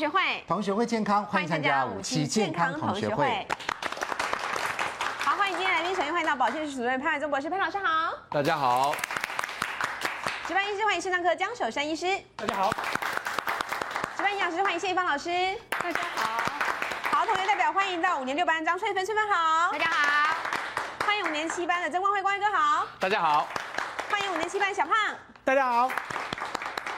学会，同学会健康，欢迎参加五期健康同学会。好，欢迎今天来宾，首先欢迎到保健室主任潘伟宗博士，潘老师好。大家好。值班医师欢迎肾脏科江守山医师。大家好。值班营养师欢迎谢一芳老师。大家好。好，同学代表欢迎到五年六班张翠芬，翠芬好。大家好。欢迎五年七班的曾光辉，光辉哥好。大家好。欢迎五年七班小胖。大家好。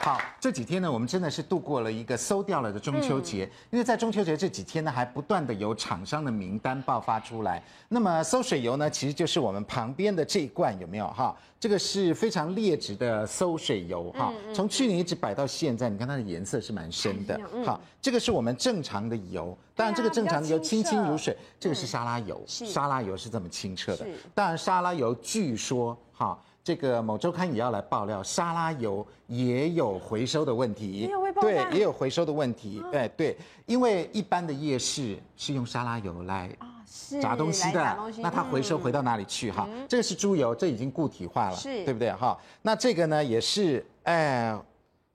好，这几天呢，我们真的是度过了一个馊掉了的中秋节，嗯、因为在中秋节这几天呢，还不断的有厂商的名单爆发出来。那么馊水油呢，其实就是我们旁边的这一罐，有没有哈？这个是非常劣质的馊水油哈，从去年一直摆到现在，你看它的颜色是蛮深的。好，这个是我们正常的油，当然这个正常的油清清如水，这个是沙拉油，沙拉油是这么清澈的。当然沙拉油据说哈。这个某周刊也要来爆料，沙拉油也有回收的问题，对，也有回收的问题，哎，对，因为一般的夜市是用沙拉油来炸东西的，那它回收回到哪里去？哈，这个是猪油，这已经固体化了，对不对？哈，那这个呢也是，哎。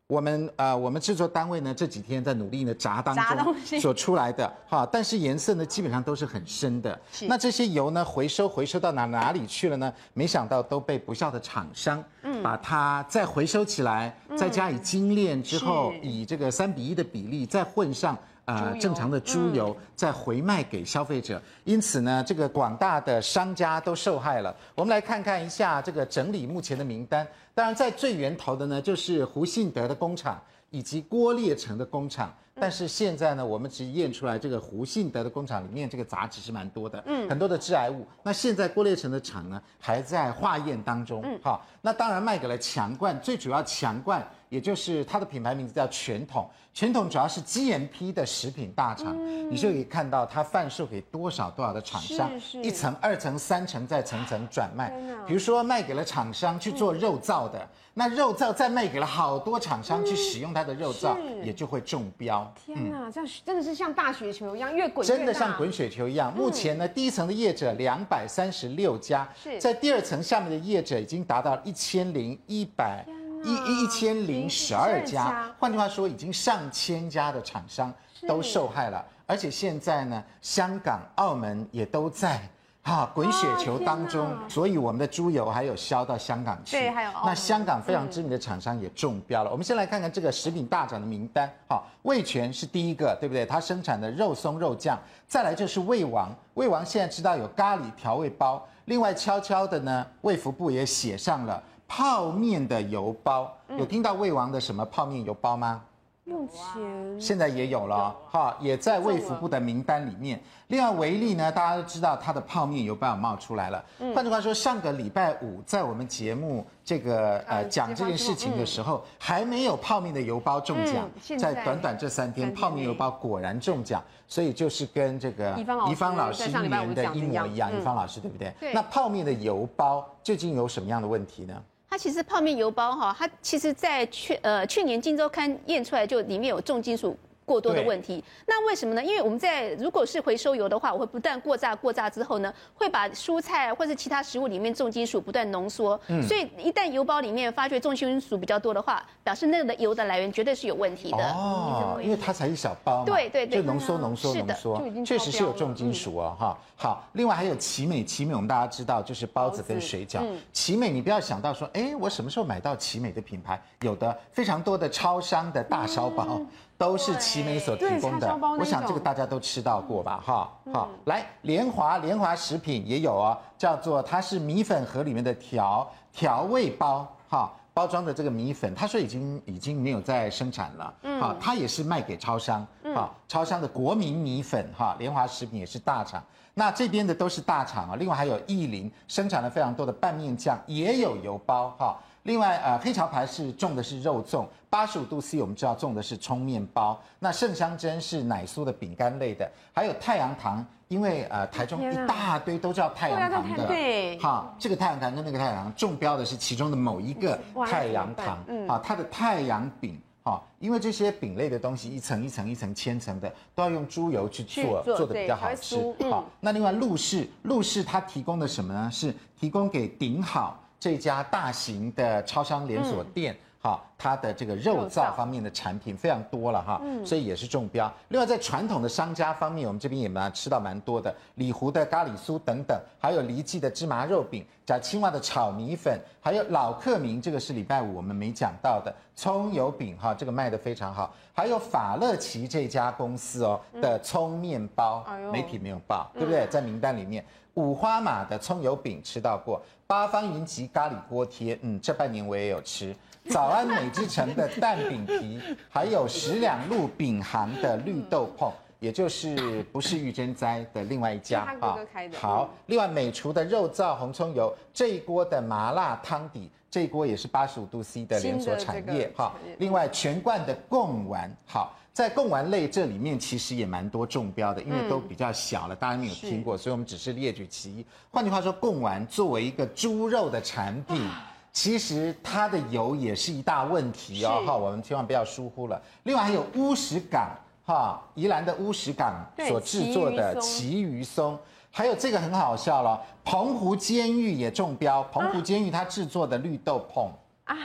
我们呃，我们制作单位呢这几天在努力的炸当中所出来的哈，但是颜色呢基本上都是很深的。是那这些油呢回收回收到哪哪里去了呢？没想到都被不孝的厂商嗯把它再回收起来，嗯、再加以精炼之后，以这个三比一的比例再混上。呃，正常的猪油再回卖给消费者，因此呢，这个广大的商家都受害了。我们来看看一下这个整理目前的名单。当然，在最源头的呢，就是胡信德的工厂以及郭烈成的工厂。但是现在呢，我们只验出来这个胡信德的工厂里面这个杂质是蛮多的，嗯，很多的致癌物。那现在郭烈成的厂呢，还在化验当中，嗯，好，那当然卖给了强冠，最主要强冠。也就是它的品牌名字叫全统，全统主要是 GMP 的食品大厂，嗯、你就可以看到它贩售给多少多少的厂商，一层、二层、三层，再层层转卖。比如说卖给了厂商去做肉燥的，嗯、那肉燥再卖给了好多厂商去使用它的肉燥，嗯、也就会中标。天哪，这样真的是像大雪球一样越滚越大。真的像滚雪球一样。目前呢，第一层的业者两百三十六家，是在第二层下面的业者已经达到一千零一百。一一一千零十二家，换句话说，已经上千家的厂商都受害了，而且现在呢，香港、澳门也都在哈滚雪球当中，所以我们的猪油还有销到香港去。对，还有那香港非常知名的厂商也中标了。我们先来看看这个食品大涨的名单，好，味全是第一个，对不对？它生产的肉松肉酱，再来就是味王，味王现在知道有咖喱调味包，另外悄悄的呢，卫福部也写上了。泡面的油包，有听到魏王的什么泡面油包吗？目前现在也有了，哈，也在卫福部的名单里面。另外维力呢，大家都知道它的泡面油包冒出来了。换句话说，上个礼拜五在我们节目这个呃讲这件事情的时候，还没有泡面的油包中奖，在短短这三天，泡面油包果然中奖，所以就是跟这个宜芳老师一年的一模一样。宜芳老师对不对？那泡面的油包究竟有什么样的问题呢？它其实泡面油包哈，它其实在去呃去年《金周刊》验出来就里面有重金属。过多的问题，那为什么呢？因为我们在如果是回收油的话，我会不断过炸过炸之后呢，会把蔬菜或者其他食物里面重金属不断浓缩，嗯，所以一旦油包里面发觉重金属比较多的话，表示那个的油的来源绝对是有问题的哦，因为它才一小包嘛，对对对，就浓缩浓缩浓缩，确实是有重金属哦，哈。好，另外还有奇美，奇美我们大家知道就是包子跟水饺，奇美你不要想到说，哎，我什么时候买到奇美的品牌？有的非常多的超商的大烧包。都是奇美所提供的，我想这个大家都吃到过吧，哈，好，来联华联华食品也有哦，叫做它是米粉盒里面的调调味包，哈，包装的这个米粉，他说已经已经没有在生产了，嗯。好，它也是卖给超商，好，超商的国民米粉，哈，联华食品也是大厂，那这边的都是大厂啊，另外还有意林生产了非常多的拌面酱，也有油包，哈。另外，呃，黑潮牌是种的是肉粽，八十五度 C 我们知道种的是葱面包，那圣香珍是奶酥的饼干类的，还有太阳糖，因为呃台中一大堆都叫太阳糖的，对，哈，这个太阳糖跟那个太阳糖中标的是其中的某一个太阳糖，嗯，好，它的太阳饼，哈，因为这些饼类的东西一层一层一层千层的，都要用猪油去做，做的比较好吃，好，那另外陆氏，陆氏它提供的什么呢？是提供给顶好。这家大型的超商连锁店，好，它的这个肉燥方面的产品非常多了哈，所以也是中标。另外在传统的商家方面，我们这边也蛮吃到蛮多的，里湖的咖喱酥等等，还有黎记的芝麻肉饼，假青蛙的炒米粉，还有老客明，这个是礼拜五我们没讲到的葱油饼哈，这个卖的非常好。还有法乐奇这家公司哦的葱面包，媒体没有报，对不对？在名单里面。五花马的葱油饼吃到过，八方云集咖喱锅贴，嗯，这半年我也有吃。早安美之城的 蛋饼皮，还有十两路饼行的绿豆椪，也就是不是玉珍斋的另外一家啊。好，另外美厨的肉燥红葱油，这一锅的麻辣汤底，这一锅也是八十五度 C 的连锁产业哈。另外全冠的贡丸，好。在贡丸类这里面，其实也蛮多中标的，因为都比较小了，大家没有听过，所以我们只是列举其一。换句话说，贡丸作为一个猪肉的产品，其实它的油也是一大问题哦，哈，我们千万不要疏忽了。另外还有乌石港，哈，宜兰的乌石港所制作的旗鱼松，还有这个很好笑了，澎湖监狱也中标，澎湖监狱它制作的绿豆椪啊。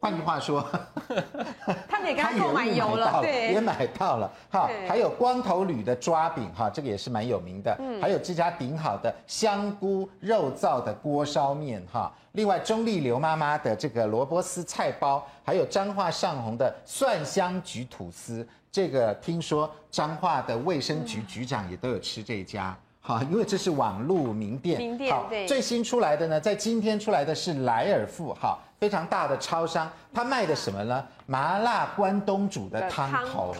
换句话说，他们也刚购买油了，对，也买到了哈。还有光头铝的抓饼哈，这个也是蛮有名的。嗯，还有这家顶好的香菇肉燥的锅烧面哈。另外，中坜刘妈妈的这个萝卜丝菜包，还有彰化上红的蒜香焗吐司，这个听说彰化的卫生局局长也都有吃这一家。好，因为这是网路名店。名店。最新出来的呢，在今天出来的是莱尔富，哈，非常大的超商，它卖的什么呢？麻辣关东煮的汤头。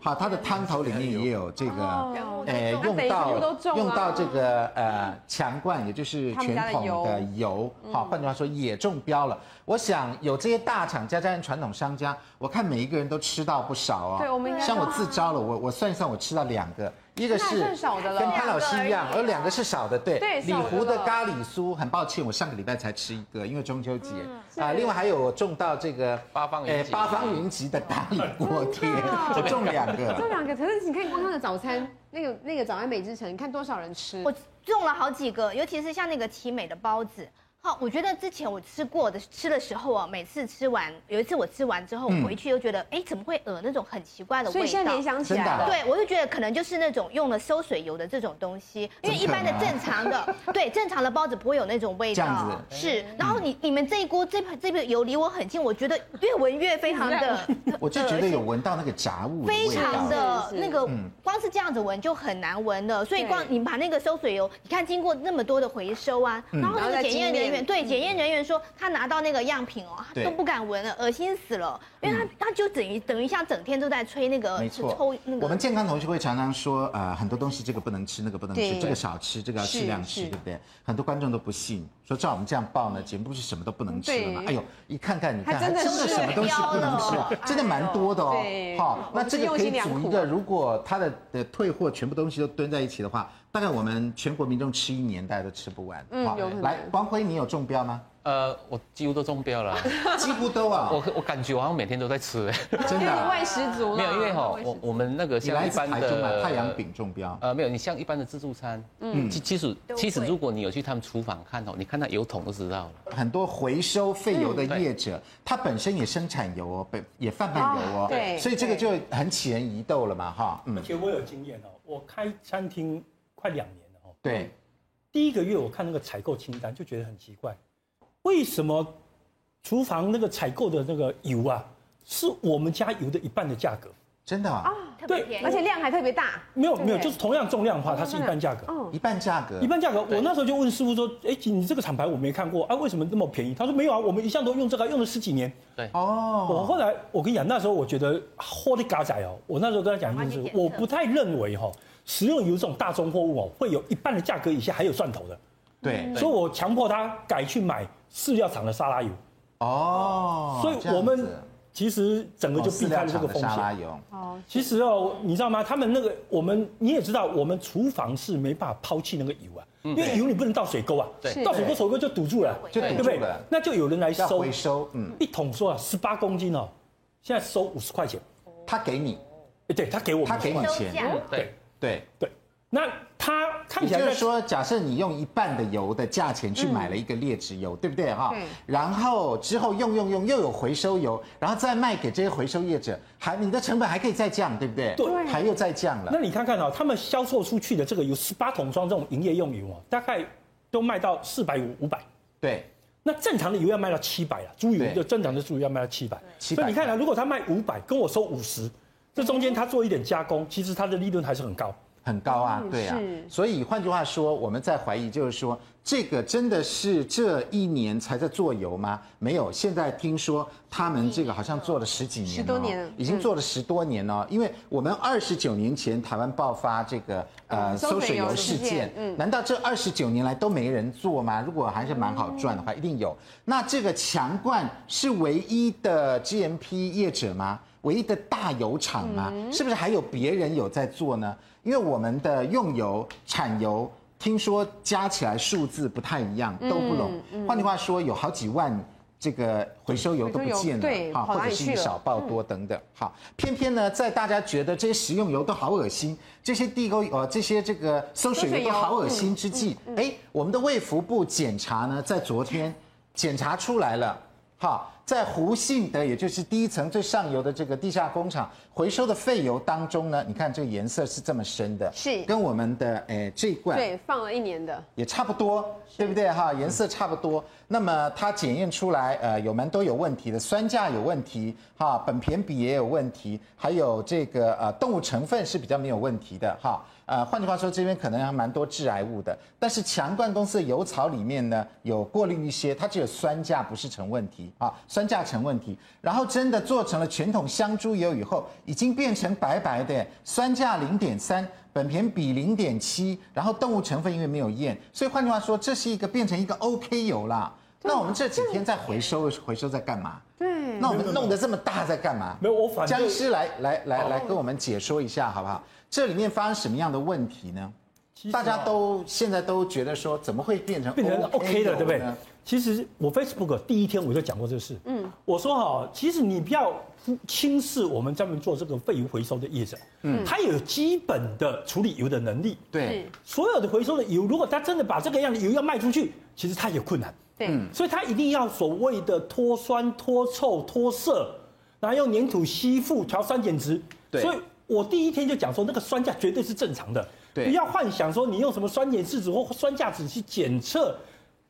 好，它的汤头里面也有这个，呃，用到用到这个呃强冠，也就是全桶的油。好，换句话说也中标了。我想有这些大厂家加上传统商家，我看每一个人都吃到不少哦。对，我们应该。像我自招了，我我算一算，我吃到两个。一个是跟潘老师一样，而两个是少的，对。对。里湖的咖喱酥，很抱歉，我上个礼拜才吃一个，因为中秋节啊。另外还有我种到这个八方云八方云集的咖喱锅贴，我种两个。种两个，可是你看光他的早餐，那个那个早安美之城，你看多少人吃？我种了好几个，尤其是像那个奇美的包子。好，我觉得之前我吃过的吃的时候啊，每次吃完，有一次我吃完之后，我回去又觉得，哎、嗯，怎么会有那种很奇怪的味道？所以现在联想起来了，对，我就觉得可能就是那种用了收水油的这种东西，因为一般的正常的，对，正常的包子不会有那种味道。这样子。是，然后你你们这一锅这这个油离我很近，我觉得越闻越非常的，我就觉得有闻到那个杂物，非常的那个，光是这样子闻就很难闻了。所以光你把那个收水油，你看经过那么多的回收啊，然后那个检验人员，对，检验人员。说他拿到那个样品哦，他都不敢闻了，恶心死了，因为他他就等于等于像整天都在吹那个，抽那个。我们健康同学会常常说，呃，很多东西这个不能吃，那个不能吃，这个少吃，这个要适量吃，对不对？很多观众都不信，说照我们这样报呢，节目不是什么都不能吃了吗？哎呦，一看看你看，还真的什么东西不能吃啊？真的蛮多的哦。好，那这个可以组一个，如果他的的退货全部东西都蹲在一起的话，大概我们全国民众吃一年，大家都吃不完。嗯，好，来，光辉，你有中标吗？呃，我几乎都中标了，几乎都啊。我我感觉我好像每天都在吃，真的。外食族没有，因为哈，我我们那个像一般的太阳饼中标。呃，没有，你像一般的自助餐，嗯，其其实其实如果你有去他们厨房看哦，你看那油桶都知道了。很多回收废油的业者，他本身也生产油哦，也贩卖油哦，对，所以这个就很起人疑窦了嘛，哈。嗯而且我有经验哦，我开餐厅快两年了哦。对。第一个月我看那个采购清单就觉得很奇怪。为什么厨房那个采购的那个油啊，是我们家油的一半的价格？真的啊？对，而且量还特别大。没有没有，就是同样重量的话，它是一半价格。一半价格。一半价格。我那时候就问师傅说：“哎，你这个厂牌我没看过啊，为什么那么便宜？”他说：“没有啊，我们一向都用这个，用了十几年。”对。哦。我后来我跟你讲，那时候我觉得货的嘎仔哦，我那时候跟他讲就是，我不太认为哈，食用油这种大宗货物哦，会有一半的价格以下还有蒜头的。对。所以我强迫他改去买。饲料厂的沙拉油，哦，所以我们其实整个就避开了这个风险。沙拉油，哦，其实哦，你知道吗？他们那个我们你也知道，我们厨房是没办法抛弃那个油啊，因为油你不能倒水沟啊，倒水沟水沟就堵住了，就堵住了？那就有人来收。回收，嗯，一桶说啊，十八公斤哦，现在收五十块钱，他给你，哎，对他给我，他给你钱，对对对。那它看起来就是说，假设你用一半的油的价钱去买了一个劣质油，对不对哈？对。然后之后用用用又有回收油，然后再卖给这些回收业者，还你的成本还可以再降，对不对？对。还又再降了。那你看看啊，他们销售出去的这个有十八桶装这种营业用油啊，大概都卖到四百五五百。对。那正常的油要卖到七百了，猪油就正常的猪油要卖到七百。所以你看啊，如果他卖五百，跟我收五十，这中间他做一点加工，其实他的利润还是很高。很高啊，对啊，所以换句话说，我们在怀疑，就是说，这个真的是这一年才在做油吗？没有，现在听说他们这个好像做了十几年，十多年，已经做了十多年了。因为我们二十九年前台湾爆发这个呃馊水油事件，嗯，难道这二十九年来都没人做吗？如果还是蛮好赚的话，一定有。那这个强冠是唯一的 GMP 业者吗？唯一的大油厂吗？是不是还有别人有在做呢？因为我们的用油产油，听说加起来数字不太一样，都不拢。换句话说，有好几万这个回收油都不见了，哈，或者是以少报多等等。好，偏偏呢，在大家觉得这些食用油都好恶心，这些地沟呃这些这个馊水油都好恶心之际，哎，我们的卫福部检查呢，在昨天检查出来了，哈。在湖信的，也就是第一层最上游的这个地下工厂回收的废油当中呢，你看这个颜色是这么深的，是跟我们的诶这一罐对放了一年的也差不多，对不对哈？颜色差不多。那么它检验出来，呃，有蛮多有问题的，酸价有问题，哈，苯鈿比也有问题，还有这个呃动物成分是比较没有问题的哈。呃，换句话说，这边可能还蛮多致癌物的。但是强冠公司的油槽里面呢，有过滤一些，它只有酸价不是成问题啊，酸价成问题。然后真的做成了全桶香猪油以后，已经变成白白的，酸价零点三，苯鈿比零点七，然后动物成分因为没有验，所以换句话说，这是一个变成一个 OK 油啦。那我们这几天在回收，回收在干嘛？对，那我们弄得这么大在干嘛？没有，我反僵尸来来来来跟我们解说一下好不好？这里面发生什么样的问题呢？大家都现在都觉得说，怎么会变成 OK 变成 OK 的，对不对？其实我 Facebook 第一天我就讲过这个事。嗯，我说哈，其实你不要轻视我们专门做这个废油回收的业者。嗯，他有基本的处理油的能力。对，所有的回收的油，如果他真的把这个样的油要卖出去，其实它有困难。对，所以它一定要所谓的脱酸、脱臭、脱色，然后用粘土吸附、调酸碱值。对，所以。我第一天就讲说，那个酸价绝对是正常的，对，不要幻想说你用什么酸碱试纸或酸价纸去检测，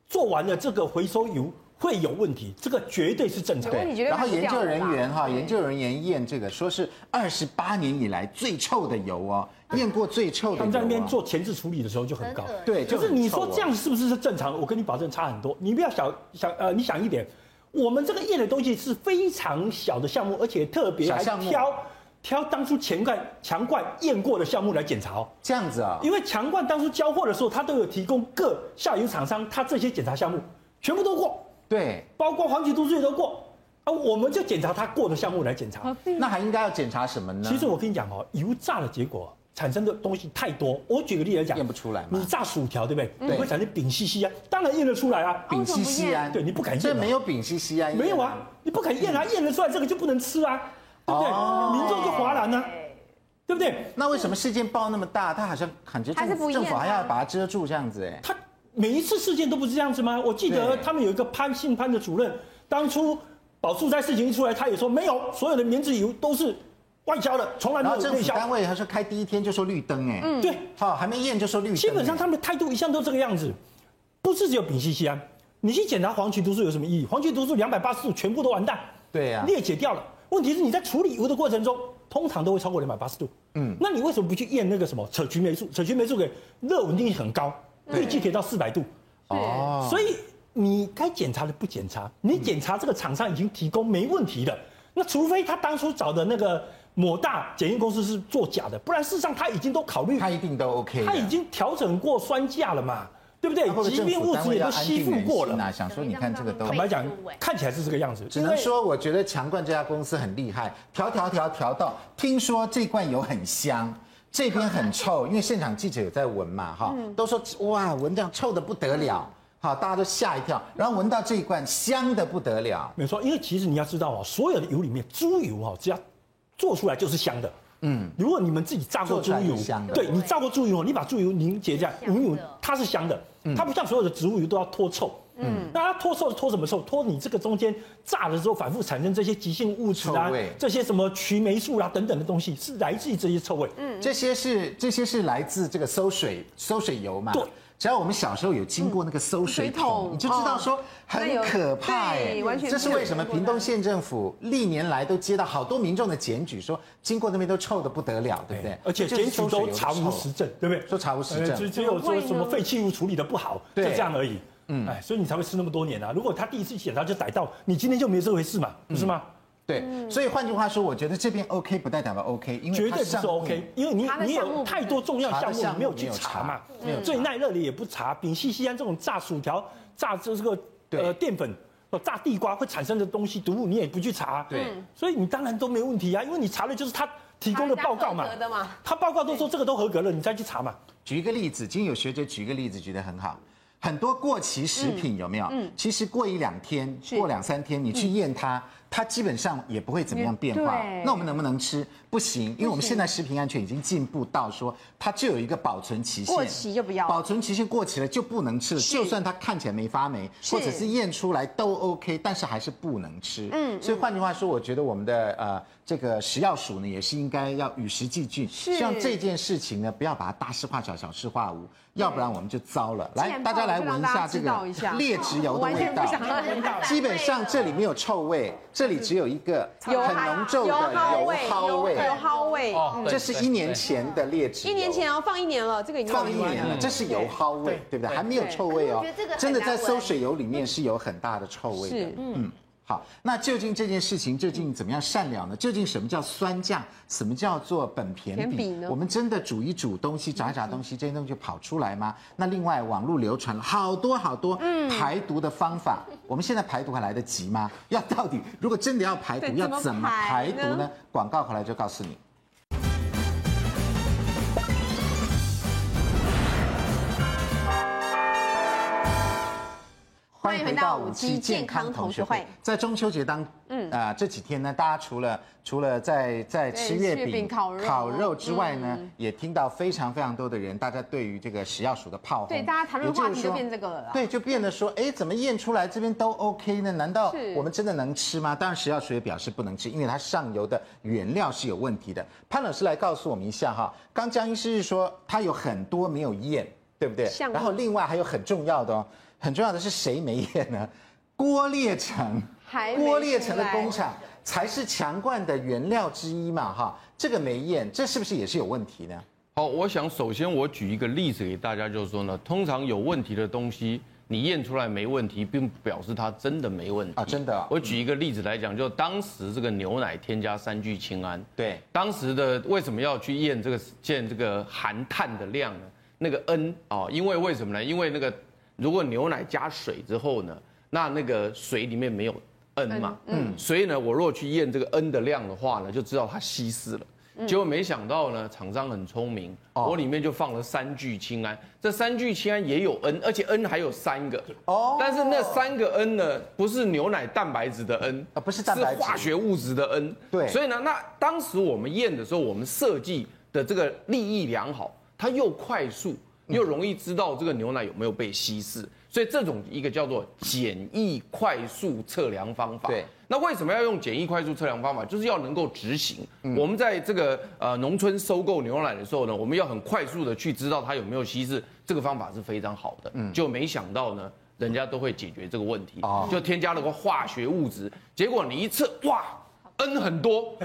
做完了这个回收油会有问题，这个绝对是正常的。对，然后研究人员哈，研究人员验这个，说是二十八年以来最臭的油哦，验过最臭的油。他们在那边做前置处理的时候就很高，对。就是你说这样是不是是正常？我跟你保证差很多。你不要想想呃，你想一点，我们这个验的东西是非常小的项目，而且特别还挑。挑当初强冠强冠验过的项目来检查哦，这样子啊？因为强冠当初交货的时候，他都有提供各下游厂商他这些检查项目，全部都过。对，包括黄曲毒素也都过。啊，我们就检查他过的项目来检查。那还应该要检查什么呢？其实我跟你讲哦，油炸的结果产生的东西太多。我举个例来讲，验不出来。你炸薯条对不对？对。会产生丙烯酰胺，当然验得出来啊。丙烯酰胺，对，你不敢验。这没有丙烯酰胺。没有啊，你不敢验啊，验得出来这个就不能吃啊，对不对？民众就哗然呢。对不对？那为什么事件爆那么大？他好像感觉政府政府还要把它遮住这样子哎。他每一次事件都不是这样子吗？我记得他们有一个潘姓潘的主任，当初保素斋事情一出来，他也说没有，所有的棉质油都是外销的，从来没有内销。政府单位他说开第一天就说绿灯哎，嗯，对，好还没验就说绿灯。基本上他们的态度一向都这个样子，不是只有丙烯酰胺，你去检查黄曲毒素有什么意义？黄曲毒素两百八十度全部都完蛋，对呀，裂解掉了。问题是你在处理油的过程中。通常都会超过两百八十度，嗯，那你为什么不去验那个什么扯曲霉素？扯曲霉素给热稳定性很高，预计可以到四百度，哦，所以你该检查的不检查，你检查这个厂商已经提供没问题的，那除非他当初找的那个某大检验公司是做假的，不然事实上他已经都考虑，他一定都 OK，他已经调整过酸价了嘛。对不对？疾病物质也都吸附过了。想说，你看这个都坦白讲，看起来是这个样子。只能说，我觉得强冠这家公司很厉害，调调调调到，听说这罐油很香，这边很臭，因为现场记者有在闻嘛，哈，都说哇，闻这样臭的不得了，好，大家都吓一跳。然后闻到这一罐香的不得了，没错，因为其实你要知道哦，所有的油里面，猪油哦，只要做出来就是香的。嗯，如果你们自己炸过猪油，对你炸过猪油，你把猪油凝结这样，嗯，它是香的，它不像所有的植物油都要脱臭。嗯，那它脱臭脱什么臭？脱你这个中间炸了之后反复产生这些急性物质啊，这些什么曲霉素啦、啊、等等的东西，是来自于这些臭味。嗯，这些是这些是来自这个馊水馊水油嘛？对。只要我们小时候有经过那个馊水桶，你就知道说很可怕哎。完全。这是为什么？屏东县政府历年来都接到好多民众的检举，说经过那边都臭的不得了，对不对？而且检举都查无实证，对不对？说查无实证，只只有说什么废弃物处理的不好，就这样而已。嗯，哎，所以你才会吃那么多年啊！如果他第一次检查就逮到，你今天就没这回事嘛，不是吗？对，所以换句话说，我觉得这边 OK 不代表 OK，因为绝对不是 OK，因为你你有太多重要项目你没有去查嘛，没有最耐热的也不查，丙烯酰胺这种炸薯条、炸这这个呃淀粉、炸地瓜会产生的东西毒物，你也不去查，对，所以你当然都没问题啊，因为你查的就是他提供的报告嘛，他报告都说这个都合格了，你再去查嘛。举一个例子，今天有学者举一个例子，举得很好。很多过期食品有没有？嗯，其实过一两天，过两三天，你去验它，它基本上也不会怎么样变化。那我们能不能吃？不行，因为我们现在食品安全已经进步到说，它就有一个保存期限。过期就不要。保存期限过期了就不能吃了，就算它看起来没发霉，或者是验出来都 OK，但是还是不能吃。嗯，所以换句话说，我觉得我们的呃这个食药署呢，也是应该要与时俱进，希望这件事情呢，不要把它大事化小，小事化无。要不然我们就糟了。来，大家来闻一下这个劣质油的味道。基本上这里没有臭味，这里只有一个很浓重的油耗味。油耗味。这是一年前的劣质。一年前哦，放一年了，这个已经放一年了。这是油耗味，对不对？还没有臭味哦。真的在馊水油里面是有很大的臭味的。嗯。好，那究竟这件事情究竟怎么样善了呢？究竟什么叫酸酱？什么叫做本田比呢？我们真的煮一煮东西，炸一炸东西，这些东西就跑出来吗？那另外，网络流传了好多好多排毒的方法，我们现在排毒还来得及吗？要到底如果真的要排毒，要怎么排毒呢？广告回来就告诉你。欢迎回到五期健康同学会。在中秋节当，嗯啊、呃、这几天呢，大家除了除了在在吃月饼、烤肉，烤肉之外呢，嗯、也听到非常非常多的人，大家对于这个食药署的炮轰，对大家谈论话题就变这个了。对，就变得说，哎，怎么验出来这边都 OK 呢？难道我们真的能吃吗？当然，食药署也表示不能吃，因为它上游的原料是有问题的。潘老师来告诉我们一下哈，刚江医师是说他有很多没有验，对不对？然后另外还有很重要的哦。很重要的是谁没验呢？郭列成，郭列成的工厂才是强冠的原料之一嘛，哈，这个没验，这是不是也是有问题呢？好，我想首先我举一个例子给大家，就是说呢，通常有问题的东西，你验出来没问题，并不表示它真的没问题啊，真的、哦。我举一个例子来讲，就当时这个牛奶添加三聚氰胺，对，当时的为什么要去验这个验这个含碳的量呢？那个 N 啊，因为为什么呢？因为那个。如果牛奶加水之后呢，那那个水里面没有 N 嘛，嗯，所以呢，我如果去验这个 N 的量的话呢，就知道它稀释了。结果没想到呢，厂商很聪明，我里面就放了三聚氰胺，这三聚氰胺也有 N，而且 N 还有三个，哦，但是那三个 N 呢，不是牛奶蛋白质的 N，啊，不是蛋白质，是化学物质的 N，对，所以呢，那当时我们验的时候，我们设计的这个利益良好，它又快速。又容易知道这个牛奶有没有被稀释，所以这种一个叫做简易快速测量方法。对，那为什么要用简易快速测量方法？就是要能够执行。我们在这个呃农村收购牛奶的时候呢，我们要很快速的去知道它有没有稀释，这个方法是非常好的。嗯，就没想到呢，人家都会解决这个问题，就添加了个化学物质，结果你一测，哇，N 很多。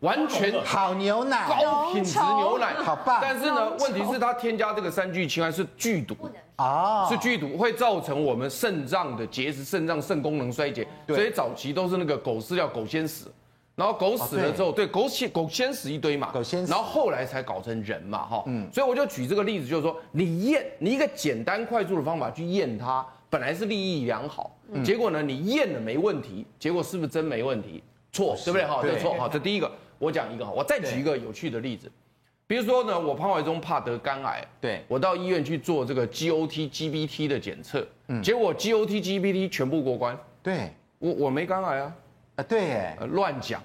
完全好牛奶，高品质牛奶，好棒。但是呢，问题是它添加这个三聚氰胺是剧毒啊，是剧毒，会造成我们肾脏的结石、肾脏肾功能衰竭。所以早期都是那个狗饲料，狗先死，然后狗死了之后，对，狗先狗先死一堆嘛，狗先死，然后后来才搞成人嘛，哈。嗯。所以我就举这个例子，就是说，你验你一个简单快速的方法去验它，本来是利益良好，结果呢，你验了没问题，结果是不是真没问题？错，对不对？哈，这错，好，这第一个。我讲一个哈，我再举一个有趣的例子，比如说呢，我潘怀忠怕得肝癌，对，我到医院去做这个 GOT、GBT 的检测，嗯，结果 GOT、GBT 全部过关，对，我我没肝癌啊，啊对，哎，乱讲，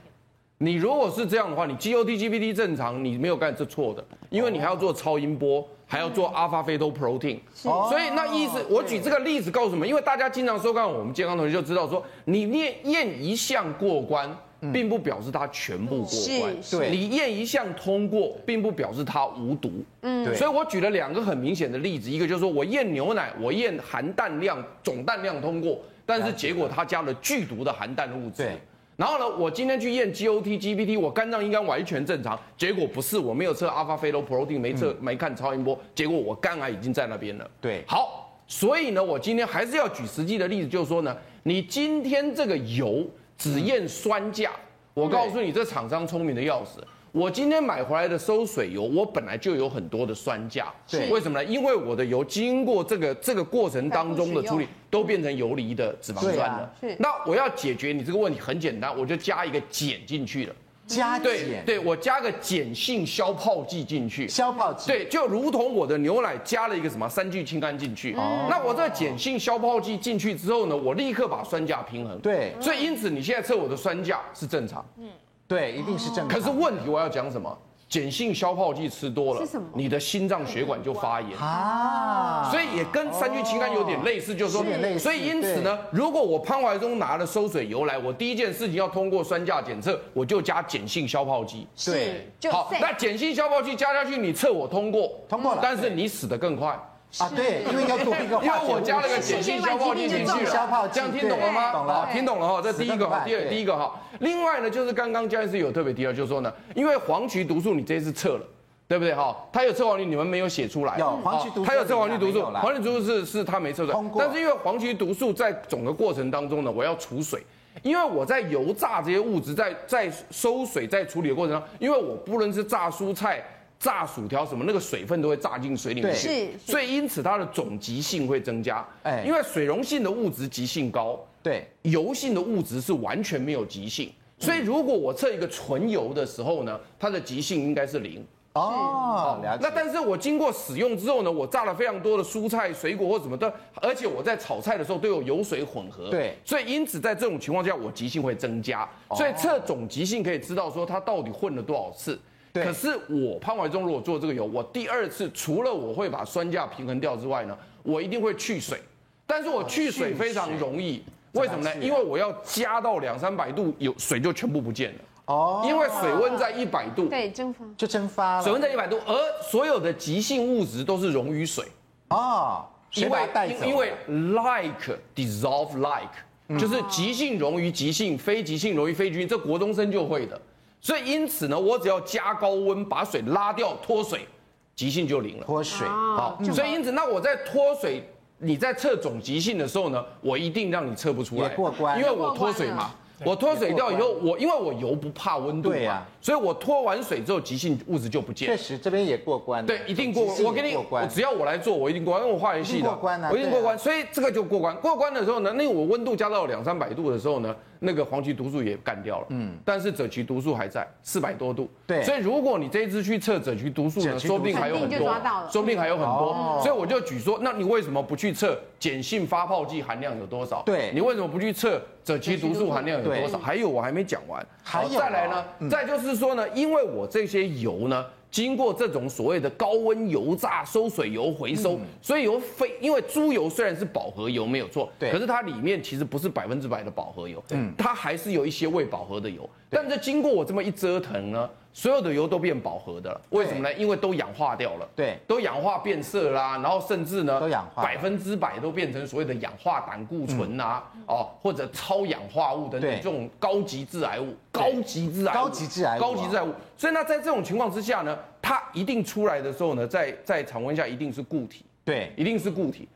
你如果是这样的话，你 GOT GPT 正常，你没有干这错的，因为你还要做超音波，还要做 alpha fetoprotein。所以那意思，我举这个例子告诉你们，因为大家经常收看我们健康同学就知道说，你验验一项过关，并不表示它全部过关。对，你验一项通过，并不表示它无毒。嗯，所以我举了两个很明显的例子，一个就是说我验牛奶，我验含氮量总氮量通过，但是结果它加了剧毒的含氮物质。然后呢，我今天去验 GOT GPT，我肝脏应该完全正常，结果不是，我没有测 alpha fetoprotein，没测，没看超音波，结果我肝癌已经在那边了。对，好，所以呢，我今天还是要举实际的例子，就是说呢，你今天这个油只验酸价，我告诉你，这厂商聪明的要死。我今天买回来的收水油，我本来就有很多的酸价，对，为什么呢？因为我的油经过这个这个过程当中的处理，都变成游离的脂肪酸了。是，那我要解决你这个问题很简单，我就加一个碱进去了。加碱，对，我加个碱性消泡剂进去。消泡剂，对，就如同我的牛奶加了一个什么三聚氰胺进去。哦。那我这个碱性消泡剂进去之后呢，我立刻把酸价平衡。对。所以因此你现在测我的酸价是正常。嗯。对，一定是正常。可是问题我要讲什么？碱性消泡剂吃多了，你的心脏血管就发炎。啊。所以也跟三聚氰胺有点类似，就是说，所以因此呢，如果我潘怀忠拿了收水油来，我第一件事情要通过酸价检测，我就加碱性消泡剂。对，好，那碱性消泡剂加下去，你测我通过，通过了，但是你死得更快。啊，对，因为要做一个，因为我加了个碱性消泡剂进去了，这样听懂了吗？懂了，听懂了哈。这第一个哈，第二第一个哈。另外呢，就是刚刚江医师有特别提到，就是说呢，因为黄曲毒素你这次测了，对不对哈？它有测黄曲，你们没有写出来。有黄曲毒素，他有测黄曲毒素，黄曲毒素是是它没测出来。但是因为黄曲毒素在整个过程当中呢，我要除水，因为我在油炸这些物质，在在收水在处理的过程当中，因为我不论是炸蔬菜。炸薯条什么那个水分都会炸进水里面去，是，所以因此它的总极性会增加。哎，因为水溶性的物质极性高，对，油性的物质是完全没有极性。所以如果我测一个纯油的时候呢，它的极性应该是零。哦，了解。那但是我经过使用之后呢，我炸了非常多的蔬菜、水果或什么的，而且我在炒菜的时候都有油水混合，对，所以因此在这种情况下，我极性会增加。所以测总极性可以知道说它到底混了多少次。可是我潘怀忠如果做这个油，我第二次除了我会把酸价平衡掉之外呢，我一定会去水。但是我去水非常容易，为什么呢？因为我要加到两三百度，有水就全部不见了。哦，因为水温在一百度，对，蒸发就蒸发了。水温在一百度，而所有的极性物质都是溶于水。啊，因为因为 like dissolve like，就是极性溶于极性，非极性溶于非极性，这国中生就会的。所以因此呢，我只要加高温把水拉掉脱水，急性就零了。脱水，好。所以因此，那我在脱水，你在测总极性的时候呢，我一定让你测不出来，过关，因为我脱水嘛。我脱水掉以后，我因为我油不怕温度嘛，所以我脱完水之后，极性物质就不见。确实，这边也过关。对，一定过关。我给你，我只要我来做，我一定过关，因为我化学系的，我一定过关。所以这个就过关。过关的时候呢，那我温度加到两三百度的时候呢，那个黄芪毒素也干掉了。嗯。但是赭曲毒素还在四百多度。对。所以如果你这一次去测赭曲毒素呢，说不定还有很多，说不定还有很多。所以我就举说，那你为什么不去测碱性发泡剂含量有多少？对。你为什么不去测？赭曲毒素含量有多少？还有我还没讲完，好，再来呢？再就是说呢，因为我这些油呢，经过这种所谓的高温油炸、收水油回收，所以油非因为猪油虽然是饱和油没有错，对，可是它里面其实不是百分之百的饱和油，嗯，它还是有一些未饱和的油。但是经过我这么一折腾呢，所有的油都变饱和的了，为什么呢？因为都氧化掉了，对，都氧化变色啦，然后甚至呢，都氧化，百分之百都变成所谓的氧化胆固醇啊，哦，或者超氧化物等等这种高级致癌物，高级致癌，高级致癌，高级致癌物。所以呢，在这种情况之下呢，它一定出来的时候呢，在在常温下一定是固体，对，一定是固体。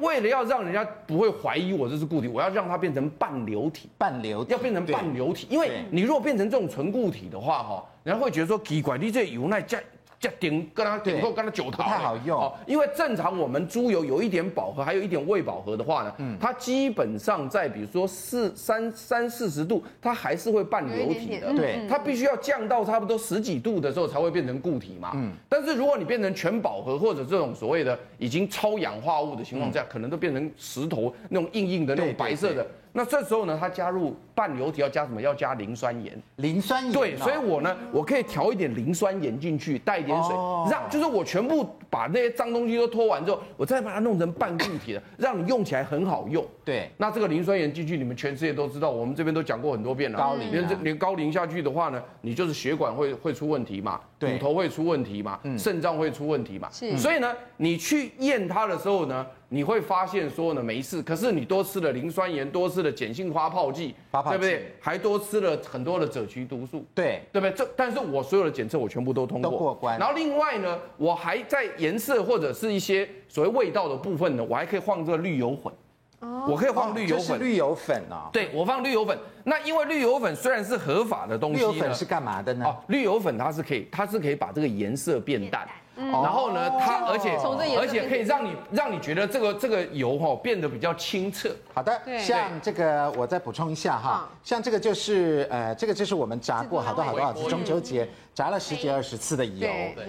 那为了要让人家不会怀疑我这是固体，我要让它变成半流体，半流体要变成半流体，因为你如果变成这种纯固体的话，哈，人家会觉得说奇怪，你这油耐加。加顶跟它顶后跟它九套，不太好用哦。因为正常我们猪油有一点饱和，还有一点未饱和的话呢，嗯，它基本上在比如说四三三四十度，它还是会半流体的。对，它必须要降到差不多十几度的时候才会变成固体嘛。嗯，但是如果你变成全饱和或者这种所谓的已经超氧化物的情况下，可能都变成石头那种硬硬的那种白色的。那这时候呢，它加入半流体要加什么？要加磷酸盐。磷酸盐。对，所以我呢，我可以调一点磷酸盐进去，带一点水，让就是我全部把那些脏东西都拖完之后，我再把它弄成半固体的，让你用起来很好用。对。那这个磷酸盐进去，你们全世界都知道，我们这边都讲过很多遍了。高磷。连这连高磷下去的话呢，你就是血管会会出问题嘛，骨头会出问题嘛，肾脏会出问题嘛。是。所以呢，你去验它的时候呢。你会发现说呢没事，可是你多吃了磷酸盐，多吃了碱性花泡剂，对不对？还多吃了很多的赭曲毒素，对，对不对？这但是我所有的检测我全部都通过，都过关。然后另外呢，我还在颜色或者是一些所谓味道的部分呢，我还可以放这个绿油粉。哦，我可以放绿油粉。哦、绿油粉哦。对，我放绿油粉。那因为绿油粉虽然是合法的东西，绿油粉是干嘛的呢？哦，绿油粉它是可以，它是可以把这个颜色变淡。然后呢，它而且而且可以让你让你觉得这个这个油哈变得比较清澈。好的，像这个我再补充一下哈，像这个就是呃这个就是我们炸过好多好多好多中秋节炸了十几二十次的油，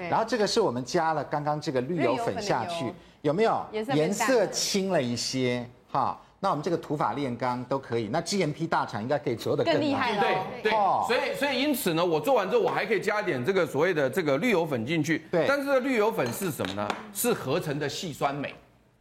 然后这个是我们加了刚刚这个绿油粉下去，有没有颜色清了一些哈？那我们这个土法炼钢都可以，那 GMP 大厂应该可以做得更厉害。对对，所以所以因此呢，我做完之后我还可以加一点这个所谓的这个绿油粉进去。对，但是这个绿油粉是什么呢？是合成的细酸镁。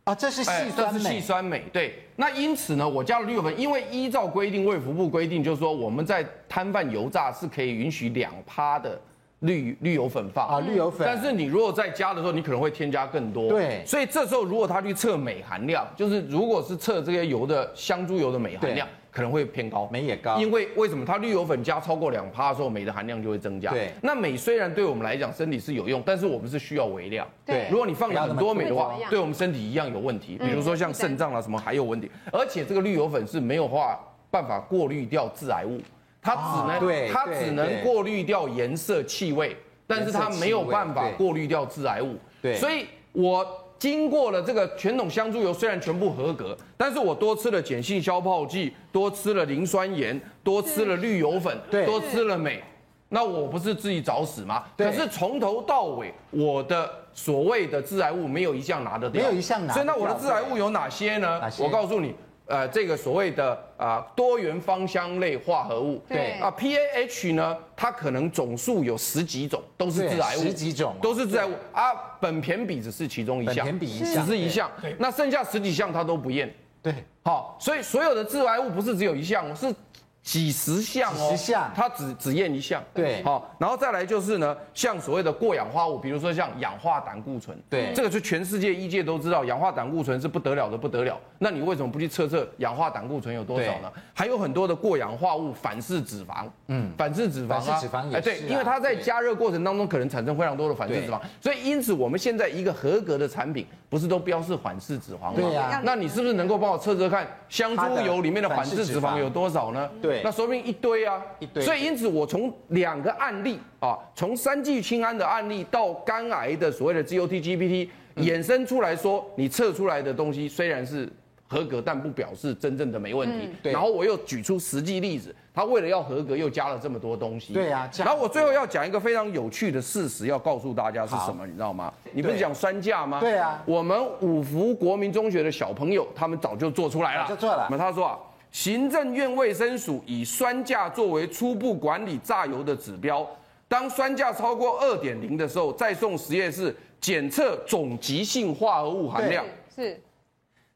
啊，这是细酸镁。这是细酸镁。对，那因此呢，我加了绿油粉，因为依照规定，卫福部规定就是说我们在摊贩油炸是可以允许两趴的。绿绿油粉放啊，绿油粉。但是你如果在加的时候，你可能会添加更多。对。所以这时候如果他去测镁含量，就是如果是测这些油的香猪油的镁含量，可能会偏高，镁也高。因为为什么它绿油粉加超过两趴的时候，镁的含量就会增加。对。那镁虽然对我们来讲身体是有用，但是我们是需要微量。对。如果你放很多镁的话，对我们身体一样有问题。比如说像肾脏啊什么还有问题，而且这个绿油粉是没有话办法过滤掉致癌物，它只能它只能过滤掉颜色气味。但是它没有办法过滤掉致癌物，对，所以我经过了这个全桶香猪油，虽然全部合格，但是我多吃了碱性消泡剂，多吃了磷酸盐，多吃了绿油粉，对，多吃了镁，那我不是自己找死吗？可是从头到尾，我的所谓的致癌物没有一项拿得掉，没有一项拿。所以那我的致癌物有哪些呢？我告诉你。呃，这个所谓的啊、呃、多元芳香类化合物，对。啊 PAH 呢，它可能总数有十几种，都是致癌物，十几种都是致癌物。啊。苯鈿比只是其中一项，苯鈿比一项，只是一项，那剩下十几项它都不验。对，好，所以所有的致癌物不是只有一项，是。几十项哦，十项，它只只验一项，对，好，然后再来就是呢，像所谓的过氧化物，比如说像氧化胆固醇，对，这个是全世界医界都知道，氧化胆固醇是不得了的不得了。那你为什么不去测测氧化胆固醇有多少呢？还有很多的过氧化物反式脂肪，嗯，反式脂肪啊，反式脂肪也对，因为它在加热过程当中可能产生非常多的反式脂肪，所以因此我们现在一个合格的产品不是都标示反式脂肪吗？对呀，那你是不是能够帮我测测看香猪油里面的反式脂肪有多少呢？对，那说明一堆。啊，一堆，所以因此我从两个案例啊，从三聚氰胺的案例到肝癌的所谓的 GOT GPT 衍生出来说，你测出来的东西虽然是合格，但不表示真正的没问题。对。然后我又举出实际例子，他为了要合格，又加了这么多东西。对啊。然后我最后要讲一个非常有趣的事实，要告诉大家是什么，你知道吗？你不是讲酸价吗？对啊。我们五福国民中学的小朋友，他们早就做出来了。就做了。那他说啊。行政院卫生署以酸价作为初步管理榨油的指标，当酸价超过二点零的时候，再送实验室检测总极性化合物含量，是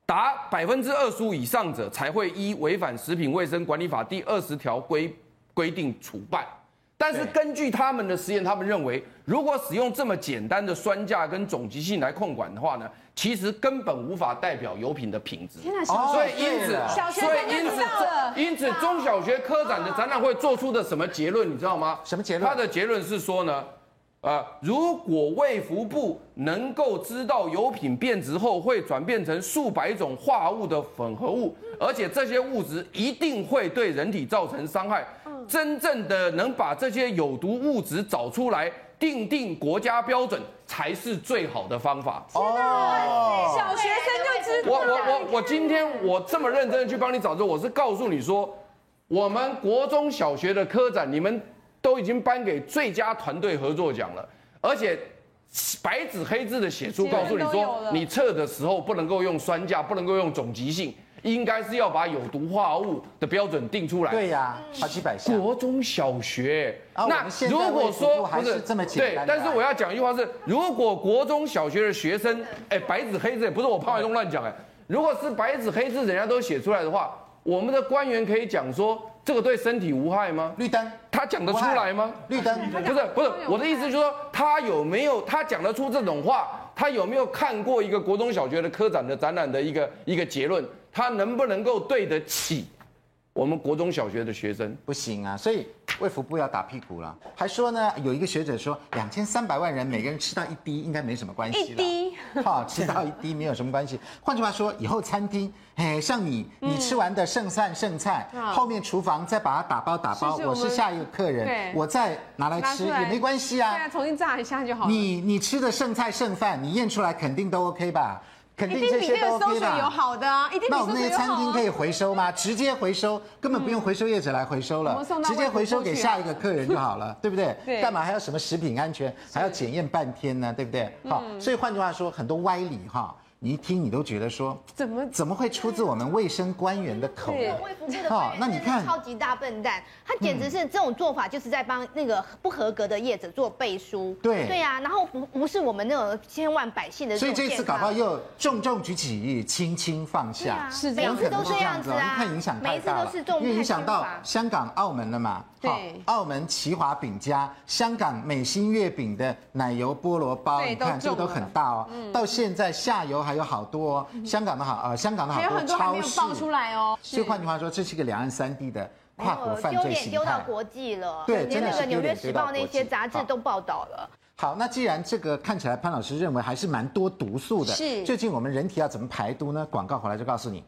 达百分之二十五以上者，才会依违反食品卫生管理法第二十条规规定处办。但是根据他们的实验，他们认为，如果使用这么简单的酸价跟总极性来控管的话呢，其实根本无法代表油品的品质，天所以因此，所以因此，因此中小学科展的展览会做出的什么结论，你知道吗？什么结论？他的结论是说呢，呃，如果卫福部能够知道油品变质后会转变成数百种化合物的混合物，而且这些物质一定会对人体造成伤害，真正的能把这些有毒物质找出来。定定国家标准才是最好的方法。哦，小学生就知道。我我我我今天我这么认真的去帮你找这，我是告诉你说，我们国中小学的科展，你们都已经颁给最佳团队合作奖了，而且白纸黑字的写出，告诉你说，你测的时候不能够用酸价，不能够用总极性。应该是要把有毒化合物的标准定出来。对呀，好几百项。国中小学，那如果说不是这么简单，对，但是我要讲一句话是，如果国中小学的学生，哎，白纸黑字，也不是我潘伟东乱讲，哎，如果是白纸黑字，人家都写出来的话，我们的官员可以讲说，这个对身体无害吗？绿灯，他讲得出来吗？绿灯，不是不是，我的意思就是说，他有没有他讲得出这种话？他有没有看过一个国中小学的科展的展览的一个一个结论？他能不能够对得起我们国中小学的学生？不行啊，所以。卫福部要打屁股了，还说呢，有一个学者说，两千三百万人每个人吃到一滴，应该没什么关系。一滴，好，吃到一滴没有什么关系。换句话说，以后餐厅，哎，像你，你吃完的剩饭剩菜，后面厨房再把它打包打包，我是下一个客人，我再拿来吃也没关系啊。对啊，重新炸一下就好了。你你吃的剩菜剩饭，你验出来肯定都 OK 吧？肯定这些都 OK 吧？那我们那些餐厅可以回收吗？直接回收，根本不用回收业者来回收了，直接回收给下一个客人就好了，对不对？干嘛还要什么食品安全，还要检验半天呢？对不对？好，所以换句话说，很多歪理哈。你一听，你都觉得说怎么怎么会出自我们卫生官员的口？卫福部的官员，那你看超级大笨蛋，他简直是这种做法，就是在帮那个不合格的业者做背书。对对呀，然后不不是我们那种千万百姓的。所以这次搞不好又重重举起，轻轻放下，是这样，每次都这样子啊。你看影响太大了，因为影响到香港、澳门了嘛。对，澳门奇华饼家，香港美心月饼的奶油菠萝包，你看这个都很大哦。到现在下游还。还有好多香港的好呃，香港的好多超市爆出来哦。所以换句话说，这是一个两岸三地的跨国犯罪形态。丢到国际了，对，真的是纽约时报那些杂志都报道了。好，那既然这个看起来潘老师认为还是蛮多毒素的，是。究竟我们人体要怎么排毒呢？广告回来就告诉你。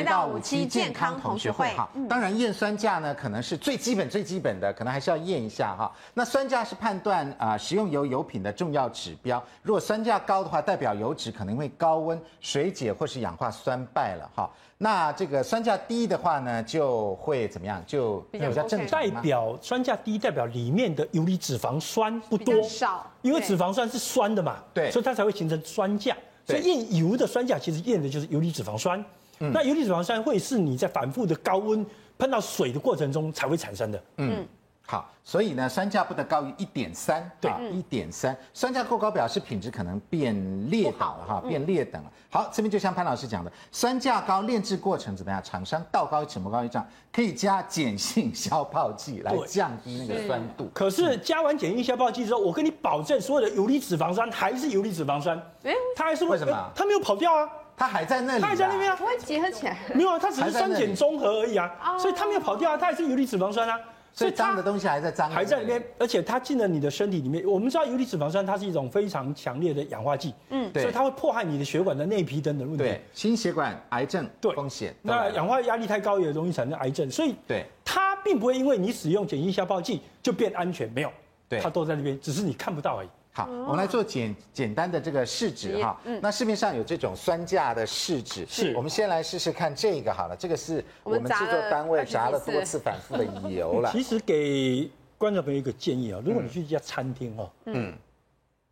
回到五期健康同学会哈。当然验酸价呢，可能是最基本最基本的，可能还是要验一下哈。那酸价是判断啊食用油油品的重要指标。如果酸价高的话，代表油脂可能会高温水解或是氧化酸败了哈。那这个酸价低的话呢，就会怎么样？就比较正常。代表酸价低，代表里面的游离脂肪酸不多，少。因为脂肪酸是酸的嘛，对，所以它才会形成酸价。所以验油的酸价其实验的就是游离脂肪酸。嗯、那游离脂肪酸会是你在反复的高温碰到水的过程中才会产生的。嗯，好，所以呢，酸价不得高于一点三，对，一点三，酸价过高表示品质可能变劣等了哈，变劣等了。好，这边就像潘老师讲的，酸价高，炼制过程怎么样？厂商道高一尺，魔高一丈，可以加碱性消泡剂来降低那个酸度。可是加完碱性消泡剂之后，我跟你保证，所有的游离脂肪酸还是游离脂肪酸，哎，它还是为什么？它没有跑掉啊。它还在那里，它还在那边啊，不会结合起来。没有啊，它只是酸碱中和而已啊，所以它没有跑掉啊，它还是游离脂肪酸啊。所以脏的东西还在脏，还在那边，而且它进了你的身体里面。我们知道游离脂肪酸它是一种非常强烈的氧化剂，嗯，对。所以它会破坏你的血管的内皮等等问题，对，心血管癌症对风险。那氧化压力太高也容易产生癌症，所以对。它并不会因为你使用碱性消泡剂就变安全，没有，对，它都在那边，只是你看不到而已。好，我们来做简简单的这个试纸哈。嗯。那市面上有这种酸价的试纸，是。我们先来试试看这个好了，这个是我们制作单位炸了多次反复的油了。其实给观众朋友一个建议啊，如果你去一家餐厅哦，嗯，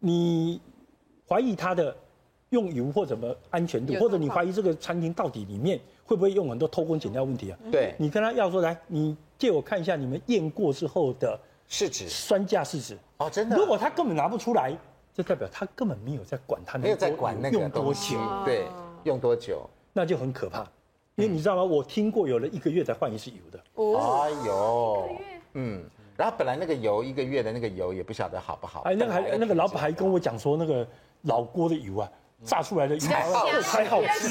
你怀疑它的用油或怎么安全度，或者你怀疑这个餐厅到底里面会不会用很多偷工减料问题啊？对。你跟他要说，来，你借我看一下你们验过之后的。试纸酸价是指哦，真的。如果他根本拿不出来，就代表他根本没有在管他没有在管那个用多久，对，用多久，那就很可怕。因为你知道吗？我听过有人一个月才换一次油的。哦，哎呦，嗯，然后本来那个油一个月的那个油也不晓得好不好。哎，那个还那个老板还跟我讲说，那个老郭的油啊，炸出来的油才好吃，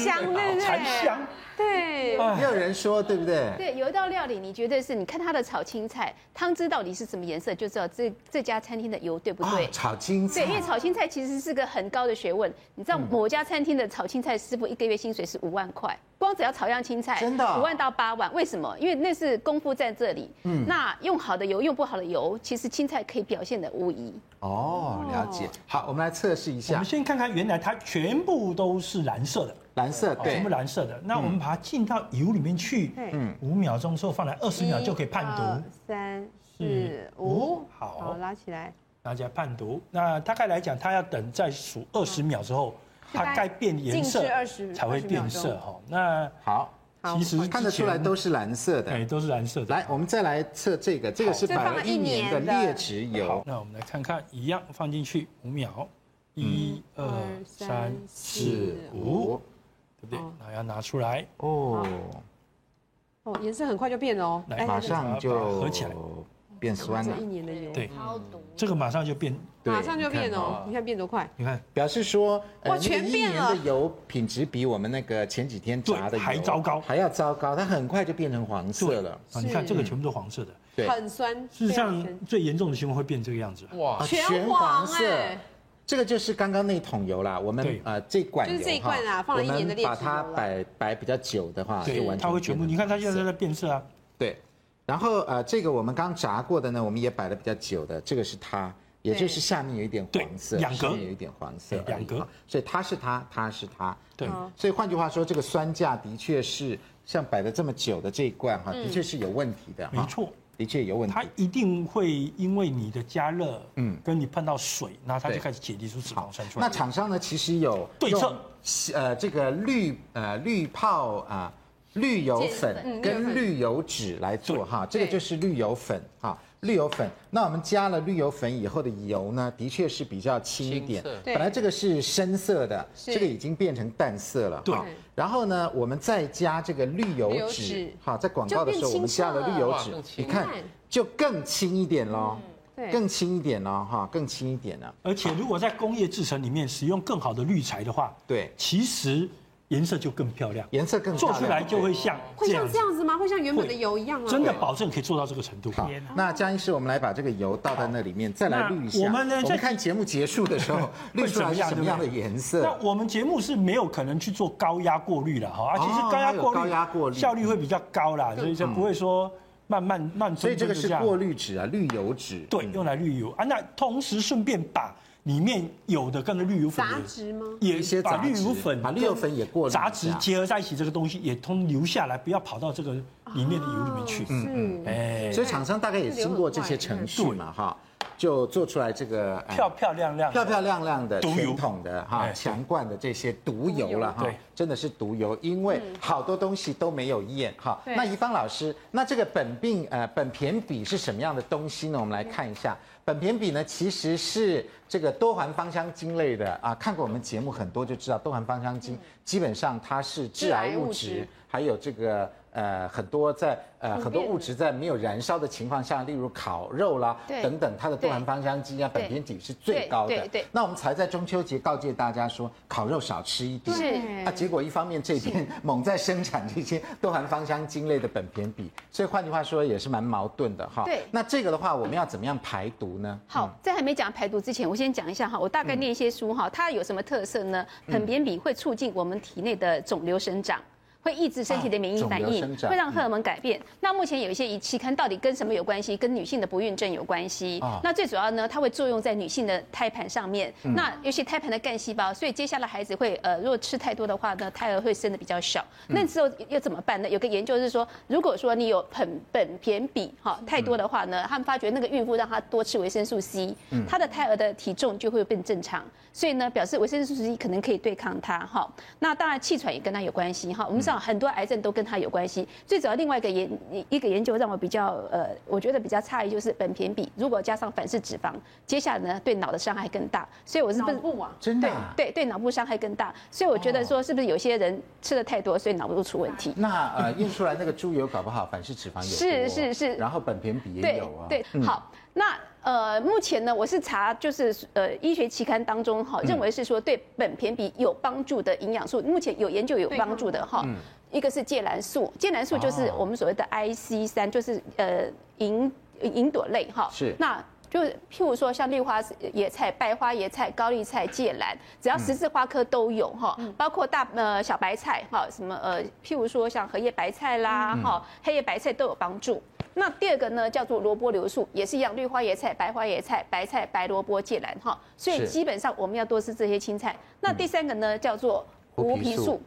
才香。对，没有人说，对不对？对，有一道料理，你觉得是？你看它的炒青菜汤汁到底是什么颜色，就知道这这家餐厅的油对不对？哦、炒青菜，对，因为炒青菜其实是个很高的学问。你知道某家餐厅的炒青菜师傅一个月薪水是五万块，光只要炒样青菜，真的五万到八万。为什么？因为那是功夫在这里。嗯，那用好的油，用不好的油，其实青菜可以表现的无疑。哦，了解。好，我们来测试一下。我们先看看，原来它全部都是蓝色的。蓝色，对，全部蓝色的。那我们把它浸到油里面去，嗯，五秒钟之后放来二十秒就可以判读。三四五，好，好，拉起来。大家判读。那大概来讲，它要等再数二十秒之后，它该变颜色才会变色哈。那好，其实看得出来都是蓝色的，哎，都是蓝色的。来，我们再来测这个，这个是摆了一年的劣质油。那我们来看看，一样放进去五秒，一二三四五，对不对？那要拿出来哦。哦，颜色很快就变了哦，来，马上就合起来。变酸了，一年的油，对，这个马上就变，马上就变哦，你看变多快，你看，表示说，哇，全变了，的油品质比我们那个前几天炸的还糟糕，还要糟糕，它很快就变成黄色了。啊，你看这个全部都黄色的，对，很酸。事实上，最严重的情况会变这个样子，哇，全黄色，这个就是刚刚那桶油啦。我们呃这罐油，就是这一罐啊，放了一年的劣质油，把它摆摆比较久的话，对它会全部，你看它现在在变色啊，对。然后呃，这个我们刚炸过的呢，我们也摆了比较久的，这个是它，也就是下面有一点黄色，两格。有一点黄色，两格，所以它是它，它是它，对。所以换句话说，这个酸价的确是像摆了这么久的这一罐哈，的确是有问题的，没错，的确有问题。它一定会因为你的加热，嗯，跟你碰到水，那它就开始解离出脂肪酸出来。那厂商呢，其实有对策，呃，这个滤呃滤泡啊。滤油粉跟滤油脂来做哈，这个就是滤油粉哈，滤油粉。那我们加了滤油粉以后的油呢，的确是比较轻一点。本来这个是深色的，这个已经变成淡色了。对。然后呢，我们再加这个滤油脂，哈，在广告的时候我们加了滤油脂，你看就更轻一点喽，更轻一点喽，哈，更轻一点了。而且如果在工业制成里面使用更好的滤材的话，对，其实。颜色就更漂亮，颜色更做出来就会像会像这样子吗？会像原本的油一样吗？真的保证可以做到这个程度。好，那江医师，我们来把这个油倒在那里面，再来滤一下。我们呢，在看节目结束的时候，滤出来什么样的颜色？那我们节目是没有可能去做高压过滤的哈，而且是高压过滤，效率会比较高啦，所以就不会说慢慢慢。所以这个是过滤纸啊，滤油纸。对，用来滤油啊。那同时顺便把。里面有的跟着滤油粉，杂质吗？也些把绿油粉，把绿油粉也过杂质结合在一起，这个东西也通留下来，不要跑到这个里面的油里面去。嗯嗯，哎，所以厂商大概也经过这些程序嘛，哈。就做出来这个漂漂亮亮、漂漂亮亮的传统的哈强冠的这些毒油了哈，真的是毒油，因为好多东西都没有验哈。那怡芳老师，那这个苯并呃苯酃比是什么样的东西呢？我们来看一下，苯酃比呢其实是这个多环芳香烃类的啊，看过我们节目很多就知道，多环芳香烃基本上它是致癌物质，还有这个。呃，很多在呃很多物质在没有燃烧的情况下，例如烤肉啦等等，它的多环芳香基啊、苯酃比是最高的。对对。那我们才在中秋节告诫大家说，烤肉少吃一点。是。啊，结果一方面这边 猛在生产这些多环芳香精类的苯酃比，所以换句话说也是蛮矛盾的哈。对。那这个的话，我们要怎么样排毒呢？好，在还没讲排毒之前，我先讲一下哈，我大概念一些书哈，它有什么特色呢？苯酃比会促进我们体内的肿瘤生长。会抑制身体的免疫反应，会让荷尔蒙改变。那目前有一些仪器，看到底跟什么有关系？跟女性的不孕症有关系。那最主要呢，它会作用在女性的胎盘上面。那尤其胎盘的干细胞，所以接下来孩子会呃，如果吃太多的话呢，胎儿会生的比较小。那时候又怎么办呢？有个研究是说，如果说你有苯苯酃比哈太多的话呢，他们发觉那个孕妇让她多吃维生素 C，她的胎儿的体重就会变正常。所以呢，表示维生素 C 可能可以对抗它哈。那当然气喘也跟它有关系哈。我们知道。很多癌症都跟它有关系。最主要另外一个研一个研究让我比较呃，我觉得比较诧异，就是苯酃比如果加上反式脂肪，接下来呢对脑的伤害更大。所以我是不是脑部啊？真的？对对，脑部伤害更大。所以我觉得说是不是有些人吃的太多，所以脑部出问题？那呃验出来那个猪油搞不好反式脂肪有。是是是。然后苯酃比也有啊。对对，好那。呃，目前呢，我是查就是呃医学期刊当中哈，认为是说对苯偏比有帮助的营养素，目前有研究有帮助的哈，一个是芥蓝素，芥蓝素就是我们所谓的 IC 三，就是呃银银朵类哈，是，那就譬如说像绿花野菜、白花野菜、高丽菜、芥蓝，只要十字花科都有哈，包括大呃小白菜哈，什么呃譬如说像荷叶白菜啦哈，黑叶白菜都有帮助。那第二个呢，叫做萝卜流素，也是一样，绿花椰菜、白花椰菜、白菜、白萝卜、芥兰哈，所以基本上我们要多吃这些青菜。那第三个呢，叫做胡皮素。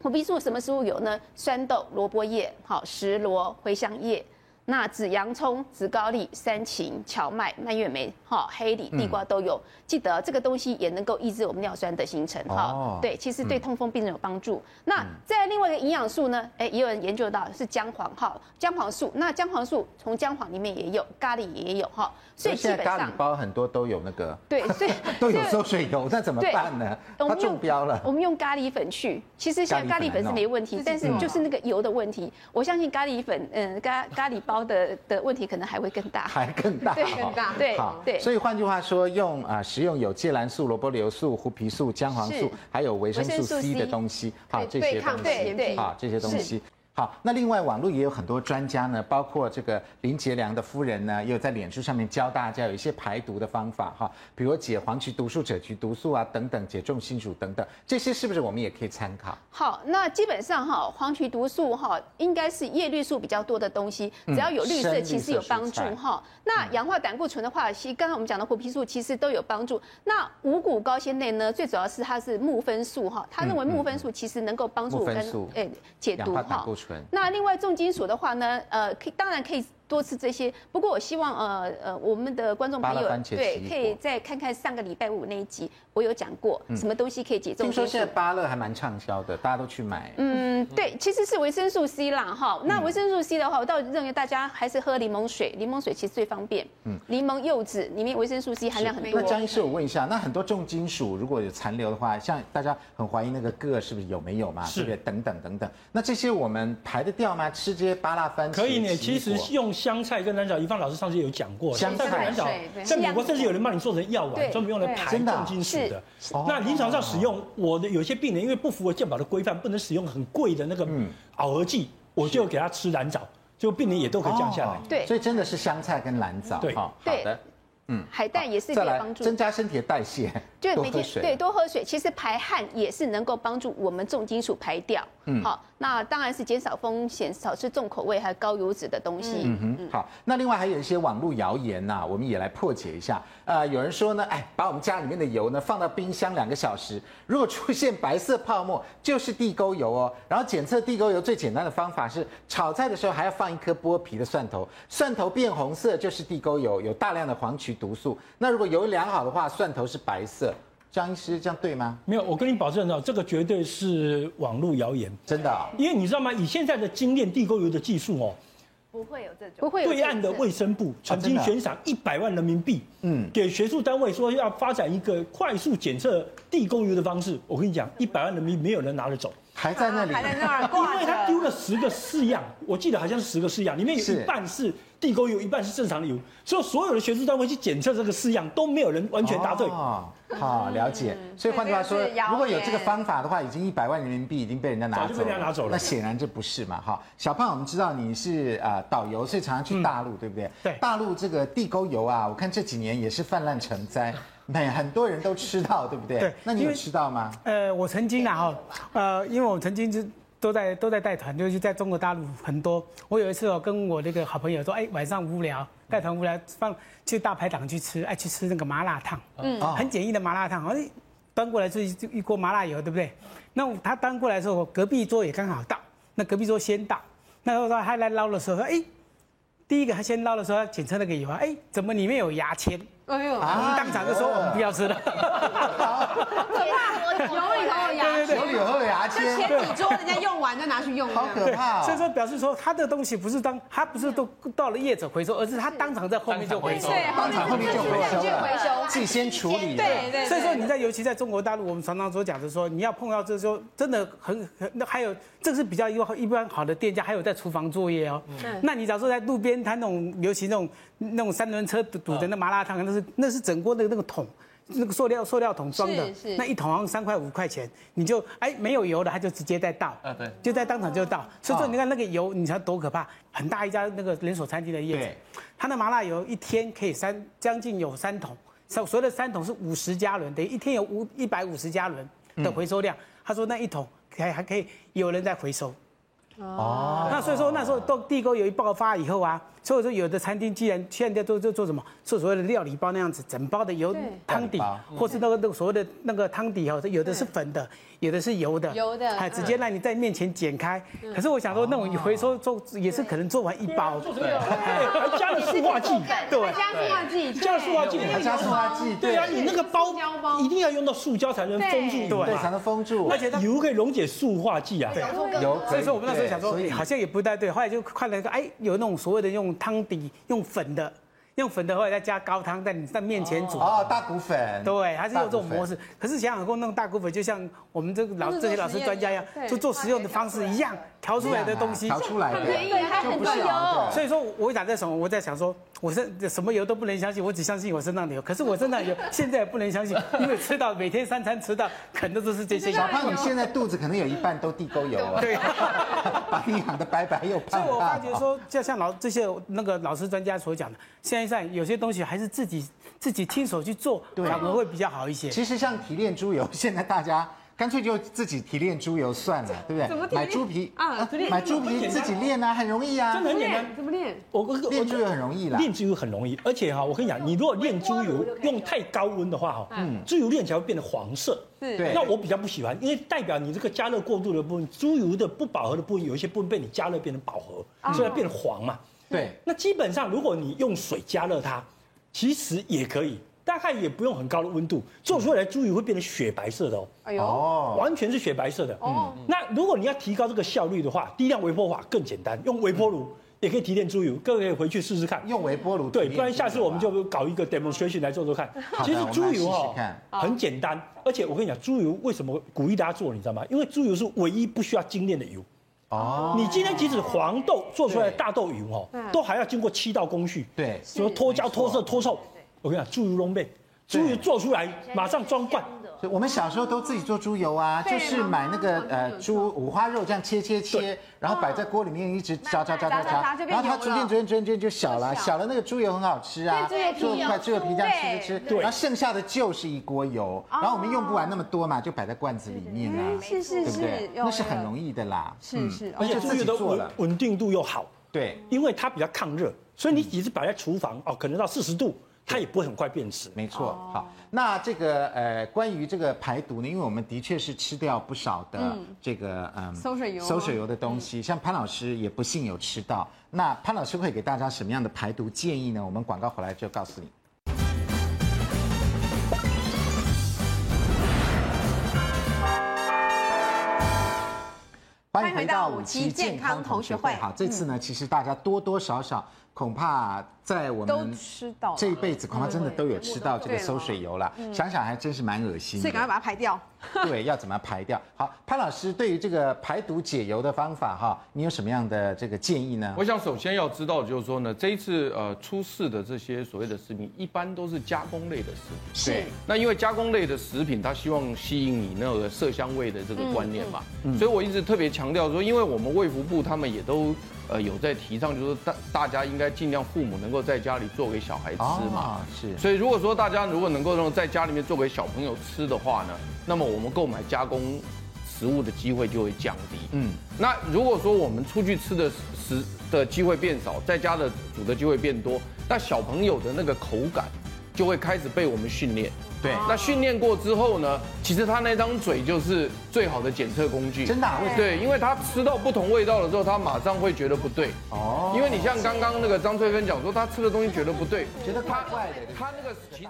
胡皮素什么食物有呢？酸豆、萝卜叶、好石螺、茴香叶。那紫洋葱、紫高丽、山芹、荞麦、蔓越莓、哈黑李、地瓜都有。嗯、记得这个东西也能够抑制我们尿酸的形成哈。哦、对，其实对痛风病人有帮助。嗯、那在另外一个营养素呢？哎，也有人研究到是姜黄哈，姜黄素。那姜黄素从姜黄里面也有，咖喱也有哈。所以基本上咖喱包很多都有那个。对，所以都有收水油，那怎么办呢？它中标了。我们用咖喱粉去，其实现在咖喱粉是没问题，但是就是那个油的问题。我相信咖喱粉，嗯，咖咖喱包的的问题可能还会更大，还更大，对，更大，对，对。所以换句话说，用啊食用有芥蓝素、萝卜硫素、胡皮素、姜黄素，还有维生素 C 的东西，好，这些东西，好，这些东西。好，那另外网络也有很多专家呢，包括这个林杰良的夫人呢，也有在脸书上面教大家有一些排毒的方法哈，比如解黄曲毒素、赭曲毒素啊等等，解重金属等等，这些是不是我们也可以参考？好，那基本上哈，黄曲毒素哈，应该是叶绿素比较多的东西，只要有绿色，其实有帮助哈。那氧化胆固醇的话，其实刚刚我们讲的虎皮素其实都有帮助。那五谷高纤类呢，最主要是它是木酚素哈，他认为木酚素其实能够帮助跟诶解毒哈。那另外重金属的话呢，呃，可以当然可以。多吃这些，不过我希望呃呃我们的观众朋友对可以再看看上个礼拜五那一集，我有讲过什么东西可以解重。听说现在芭乐还蛮畅销的，大家都去买。嗯，对，其实是维生素 C 啦哈。那维生素 C 的话，我倒认为大家还是喝柠檬水，柠檬水其实最方便。嗯，柠檬柚子里面维生素 C 含量很多。那张医师，我问一下，那很多重金属如果有残留的话，像大家很怀疑那个铬是不是有没有嘛？是不是？等等等等，那这些我们排得掉吗？吃这些芭乐番茄？可以呢，其实用香菜跟南枣。怡芳老师上次有讲过，香菜。蓝藻，在美国甚至有人帮你做成药丸，专门用来排重金属的。那临床上使用，我的有些病人因为不符合健保的规范，不能使用很贵的那个螯合剂，我就给他吃蓝藻，就病人也都可以降下来。对，所以真的是香菜跟蓝藻。对，好的。嗯，海带也是可以帮助增加身体的代谢，就每天对多喝水，其实排汗也是能够帮助我们重金属排掉。嗯，好，那当然是减少风险，少吃重口味还有高油脂的东西。嗯哼，好，那另外还有一些网络谣言呐，我们也来破解一下。呃，有人说呢，哎，把我们家里面的油呢放到冰箱两个小时，如果出现白色泡沫，就是地沟油哦。然后检测地沟油最简单的方法是炒菜的时候还要放一颗剥皮的蒜头，蒜头变红色就是地沟油，有大量的黄曲毒素。那如果油良好的话，蒜头是白色。张医师，这样对吗？没有，我跟你保证哦，这个绝对是网络谣言，真的、哦。因为你知道吗？以现在的精炼地沟油的技术哦，不会有这种。不会有。对岸的卫生部曾经悬赏一百万人民币，嗯，给学术单位说要发展一个快速检测地沟油的方式。我跟你讲，一百万人民币没有人拿得走。还在那里，还在那儿，因为他丢了十个试样，我记得好像是十个试样，里面有一半是地沟油，一半是正常的油，所以所有的学术单位去检测这个试样都没有人完全答对。哦，好了解。所以换句话说，如果有这个方法的话，已经一百万人民币已经被人家拿走了，就被人家拿走了。那显然这不是嘛？哈，小胖，我们知道你是啊导游，所以常常去大陆，对不对？对。大陆这个地沟油啊，我看这几年也是泛滥成灾。每很多人都吃到，对不对？对，那你有吃到吗？呃，我曾经啊，哈，呃，因为我曾经就都在都在带团，就是在中国大陆很多。我有一次哦，跟我那个好朋友说，哎，晚上无聊，带团无聊，放去大排档去吃，哎，去吃那个麻辣烫，嗯，很简易的麻辣烫，哎，端过来是一一锅麻辣油，对不对？那他端过来的时候，隔壁桌也刚好到，那隔壁桌先到，那时候他还来捞的时候说，哎，第一个他先捞的时候，他检测那个油啊，哎，怎么里面有牙签？哎呦！我们当场就说我们不要吃了。油里头有牙签，油里头有牙签。前几桌人家用完就拿去用，好可怕。所以说表示说他的东西不是当他不是都到了业者回收，而是他当场在后面就回收。对，当场后面就回收，自己先处理。对对。所以说你在尤其在中国大陆，我们常常所讲的说，你要碰到这时候真的很很那还有这个是比较一一般好的店家，还有在厨房作业哦。嗯。那你假如说在路边摊那种，尤其那种那种三轮车堵堵的那麻辣烫，那是那是整锅那个那个桶。那个塑料塑料桶装的，那一桶好像三块五块钱，你就哎没有油了，他就直接在倒，啊对，就在当场就倒。所以说你看那个油，你猜多可怕？很大一家那个连锁餐厅的业主，他的麻辣油一天可以三将近有三桶，所所谓的三桶是五十加仑，等于一天有五一百五十加仑的回收量。他说那一桶还还可以有人在回收。哦，那所以说那时候都地沟油一爆发以后啊，所以说有的餐厅既然现在都做做什么，做所谓的料理包那样子，整包的油汤底，或是那个那个所谓的那个汤底哈，有的是粉的，有的是油的，油的，还直接让你在面前剪开。可是我想说，那种回收做也是可能做完一包，对，还加了塑化剂，对，加塑化剂，加了塑化剂，还加塑化剂，对。啊，你那个包一定要用到塑胶才能封住，对，才能封住，而且油可以溶解塑化剂啊，油，所以说我们那时候想说，好像也不太对，后来就看了一个，哎，有那种所谓的用用汤底用粉的。用粉的话再加高汤，在你在面前煮哦，大骨粉，对，还是有这种模式。可是想想说，那种大骨粉就像我们这个老这些老师专家一样，就做实用的方式一样，调出来的东西，调出来的，就不是油。所以说，我讲在什么？我在想说，我是什么油都不能相信，我只相信我身上的油。可是我身上油现在也不能相信，因为吃到每天三餐吃到，可能都是这些。小胖，你现在肚子可能有一半都地沟油了，对，把你养的白白又胖。所以我发觉说，就像老这些那个老师专家所讲的，现在有些东西。还是自己自己亲手去做，反而会比较好一些。其实像提炼猪油，现在大家干脆就自己提炼猪油算了，对不对？买猪皮啊，买猪皮自己炼啊，很容易啊。真的很简单，怎么炼？我我炼猪油很容易啦。炼猪油很容易，而且哈，我跟你讲，你如果炼猪油用太高温的话哈，嗯，猪油炼起来会变得黄色。对。那我比较不喜欢，因为代表你这个加热过度的部分，猪油的不饱和的部分，有一些部分被你加热变成饱和，所以它变黄嘛。对。那基本上，如果你用水加热它。其实也可以，大概也不用很高的温度，做出来的猪油会变成雪白色的哦。哎呦，完全是雪白色的。哦，那如果你要提高这个效率的话，低量微波法更简单，用微波炉也可以提炼猪油。各位可以回去试试看，用微波炉。对，不然下次我们就搞一个 demonstration 来做做看。其实猪油哦很简单，而且我跟你讲，猪油为什么鼓励大家做，你知道吗？因为猪油是唯一不需要精炼的油。哦，你今天即使黄豆做出来的大豆油哦，都还要经过七道工序，对，什么脱胶、脱色、脱臭。我跟你讲，猪油龙背，猪油做出来马上装罐。我们小时候都自己做猪油啊，就是买那个呃猪五花肉这样切切切，然后摆在锅里面一直炸炸炸炸炸，然后它逐渐逐渐逐渐就小了，小。了那个猪油很好吃啊，做一块猪油皮这样吃吃吃，然后剩下的就是一锅油，然后我们用不完那么多嘛，就摆在罐子里面啊，是是是，对不对？那是很容易的啦，是是，而且猪油的。稳稳定度又好，对，因为它比较抗热，所以你只是摆在厨房哦，可能到四十度。它也不会很快变质，没错。好，那这个呃，关于这个排毒呢，因为我们的确是吃掉不少的这个嗯馊水油、馊水油的东西，像潘老师也不幸有吃到。那潘老师会给大家什么样的排毒建议呢？我们广告回来就告诉你。欢迎回到五期健康同学会。好，这次呢，其实大家多多少少。恐怕在我们这一辈子，恐怕真的都有吃到这个馊水油了。想想还真是蛮恶心的。所以赶快把它排掉。对，要怎么排掉？好，潘老师对于这个排毒解油的方法哈，你有什么样的这个建议呢？我想首先要知道就是说呢，这一次呃出事的这些所谓的食品，一般都是加工类的食品。对。那因为加工类的食品，它希望吸引你那个色香味的这个观念嘛，所以我一直特别强调说，因为我们卫福部他们也都。呃，有在提倡，就是大大家应该尽量父母能够在家里做给小孩吃嘛。是。所以如果说大家如果能够用在家里面做给小朋友吃的话呢，那么我们购买加工食物的机会就会降低。嗯。那如果说我们出去吃的食的机会变少，在家的煮的机会变多，那小朋友的那个口感就会开始被我们训练。对，那训练过之后呢，其实他那张嘴就是最好的检测工具。真的？为什么？对，因为他吃到不同味道的时候，他马上会觉得不对。哦。因为你像刚刚那个张翠芬讲说，他吃的东西觉得不对，觉得怪怪的。他那个其实。